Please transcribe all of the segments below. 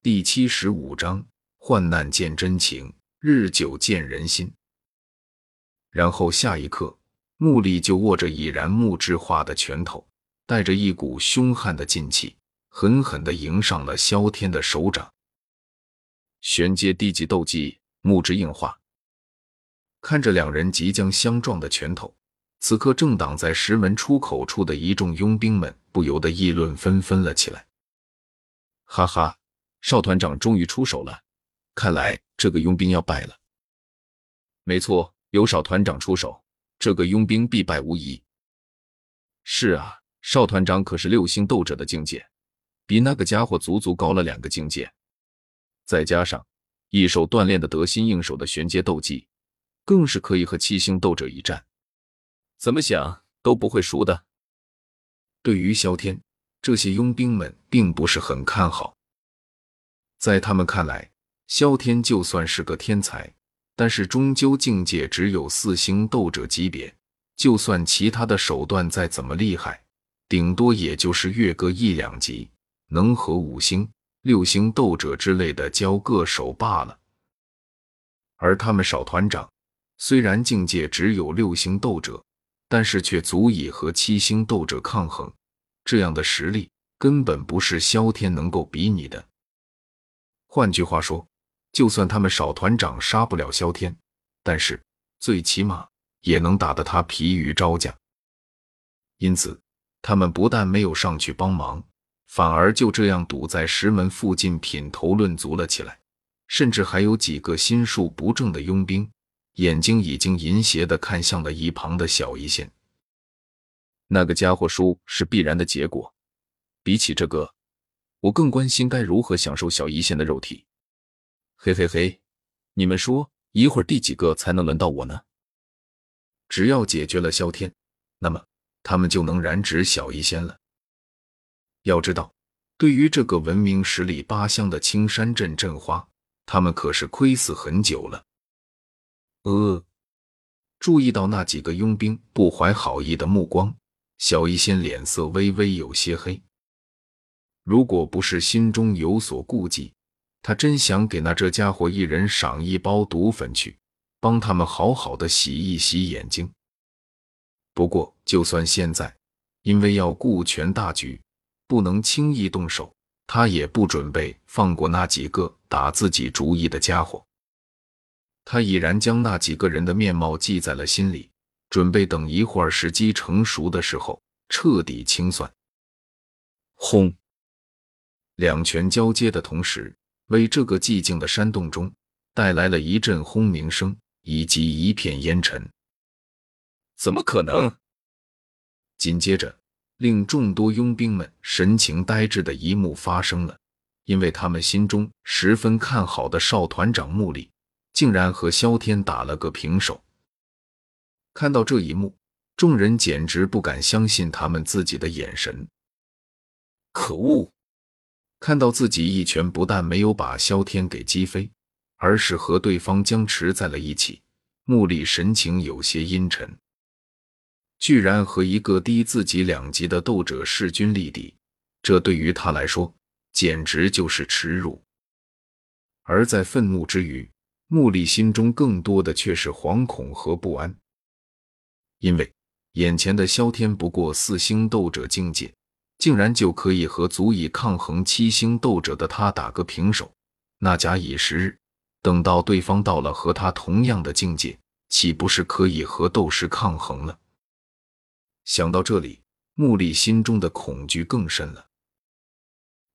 第七十五章：患难见真情，日久见人心。然后下一刻，穆丽就握着已然木质化的拳头，带着一股凶悍的劲气，狠狠地迎上了萧天的手掌。玄阶低级斗技，木质硬化。看着两人即将相撞的拳头，此刻正挡在石门出口处的一众佣兵们不由得议论纷纷了起来。哈哈，少团长终于出手了，看来这个佣兵要败了。没错，有少团长出手，这个佣兵必败无疑。是啊，少团长可是六星斗者的境界，比那个家伙足足高了两个境界，再加上一手锻炼的得心应手的玄阶斗技。更是可以和七星斗者一战，怎么想都不会输的。对于萧天，这些佣兵们并不是很看好。在他们看来，萧天就算是个天才，但是终究境界只有四星斗者级别，就算其他的手段再怎么厉害，顶多也就是越个一两级，能和五星、六星斗者之类的交个手罢了。而他们少团长。虽然境界只有六星斗者，但是却足以和七星斗者抗衡，这样的实力根本不是萧天能够比拟的。换句话说，就算他们少团长杀不了萧天，但是最起码也能打得他疲于招架。因此，他们不但没有上去帮忙，反而就这样堵在石门附近品头论足了起来，甚至还有几个心术不正的佣兵。眼睛已经淫邪的看向了一旁的小医仙，那个家伙输是必然的结果。比起这个，我更关心该如何享受小医仙的肉体。嘿嘿嘿，你们说一会儿第几个才能轮到我呢？只要解决了萧天，那么他们就能染指小医仙了。要知道，对于这个闻名十里八乡的青山镇镇花，他们可是亏死很久了。呃，注意到那几个佣兵不怀好意的目光，小医仙脸色微微有些黑。如果不是心中有所顾忌，他真想给那这家伙一人赏一包毒粉去，帮他们好好的洗一洗眼睛。不过，就算现在，因为要顾全大局，不能轻易动手，他也不准备放过那几个打自己主意的家伙。他已然将那几个人的面貌记在了心里，准备等一会儿时机成熟的时候彻底清算。轰！两拳交接的同时，为这个寂静的山洞中带来了一阵轰鸣声以及一片烟尘。怎么可能？紧接着，令众多佣兵们神情呆滞的一幕发生了，因为他们心中十分看好的少团长穆里。竟然和萧天打了个平手。看到这一幕，众人简直不敢相信他们自己的眼神。可恶！看到自己一拳不但没有把萧天给击飞，而是和对方僵持在了一起，穆里神情有些阴沉。居然和一个低自己两级的斗者势均力敌，这对于他来说简直就是耻辱。而在愤怒之余，穆里心中更多的却是惶恐和不安，因为眼前的萧天不过四星斗者境界，竟然就可以和足以抗衡七星斗者的他打个平手。那假以时日，等到对方到了和他同样的境界，岂不是可以和斗师抗衡了？想到这里，穆里心中的恐惧更深了。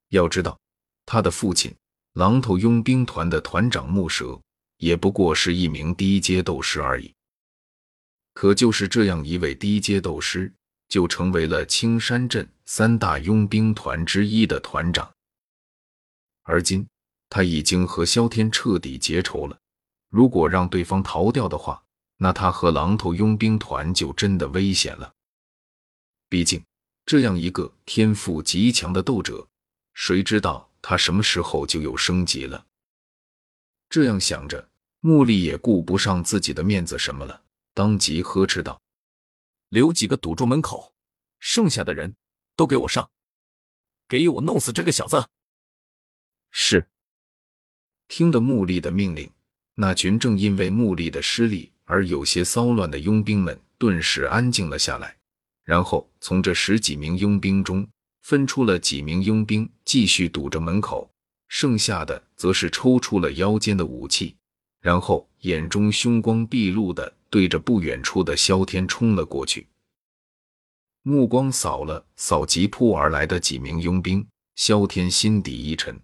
要知道，他的父亲狼头佣兵团的团长木蛇。也不过是一名低阶斗师而已，可就是这样一位低阶斗师，就成为了青山镇三大佣兵团之一的团长。而今他已经和萧天彻底结仇了，如果让对方逃掉的话，那他和狼头佣兵团就真的危险了。毕竟这样一个天赋极强的斗者，谁知道他什么时候就有升级了？这样想着。穆丽也顾不上自己的面子什么了，当即呵斥道：“留几个堵住门口，剩下的人都给我上，给我弄死这个小子！”是。听得穆丽的命令，那群正因为穆丽的失利而有些骚乱的佣兵们顿时安静了下来。然后从这十几名佣兵中分出了几名佣兵，继续堵着门口；剩下的则是抽出了腰间的武器，然后眼中凶光毕露的对着不远处的萧天冲了过去。目光扫了扫急扑而来的几名佣兵，萧天心底一沉。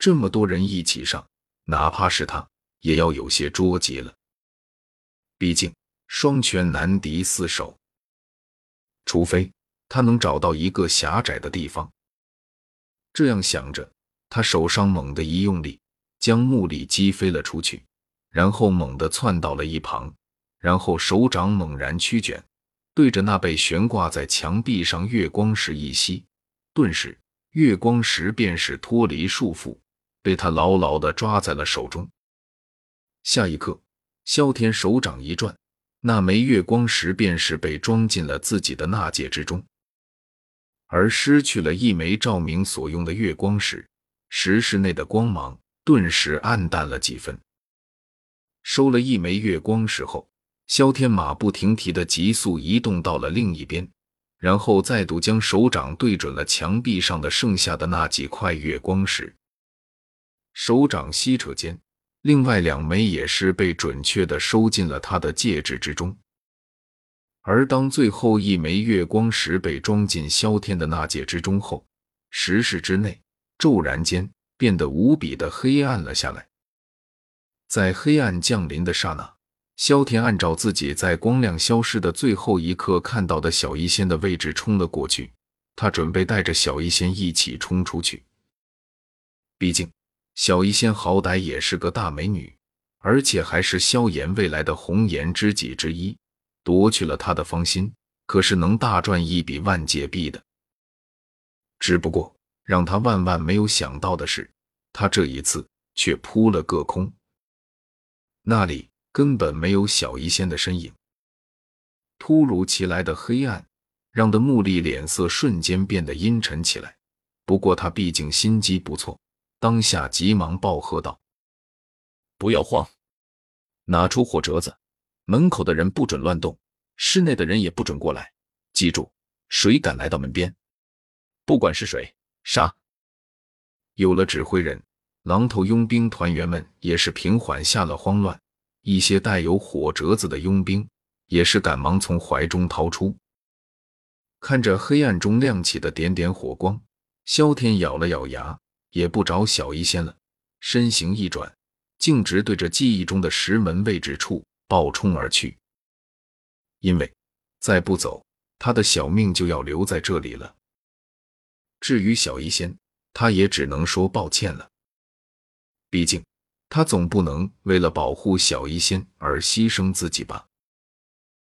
这么多人一起上，哪怕是他，也要有些捉急了。毕竟双拳难敌四手。除非他能找到一个狭窄的地方。这样想着，他手上猛地一用力，将木力击飞了出去，然后猛地窜到了一旁，然后手掌猛然屈卷，对着那被悬挂在墙壁上月光石一吸，顿时月光石便是脱离束缚，被他牢牢地抓在了手中。下一刻，萧天手掌一转。那枚月光石便是被装进了自己的纳戒之中，而失去了一枚照明所用的月光石，石室内的光芒顿时暗淡了几分。收了一枚月光石后，萧天马不停蹄的急速移动到了另一边，然后再度将手掌对准了墙壁上的剩下的那几块月光石，手掌吸扯间。另外两枚也是被准确的收进了他的戒指之中，而当最后一枚月光石被装进萧天的纳戒之中后，石室之内骤然间变得无比的黑暗了下来。在黑暗降临的刹那，萧天按照自己在光亮消失的最后一刻看到的小医仙的位置冲了过去，他准备带着小医仙一起冲出去，毕竟。小医仙好歹也是个大美女，而且还是萧炎未来的红颜知己之一，夺去了他的芳心，可是能大赚一笔万界币的。只不过让他万万没有想到的是，他这一次却扑了个空，那里根本没有小医仙的身影。突如其来的黑暗让的穆丽脸色瞬间变得阴沉起来，不过他毕竟心机不错。当下急忙暴喝道：“不要慌，拿出火折子，门口的人不准乱动，室内的人也不准过来。记住，谁敢来到门边，不管是谁，杀！”有了指挥人，狼头佣兵团员们也是平缓下了慌乱。一些带有火折子的佣兵也是赶忙从怀中掏出，看着黑暗中亮起的点点火光，萧天咬了咬牙。也不找小医仙了，身形一转，径直对着记忆中的石门位置处暴冲而去。因为再不走，他的小命就要留在这里了。至于小医仙，他也只能说抱歉了。毕竟他总不能为了保护小医仙而牺牲自己吧。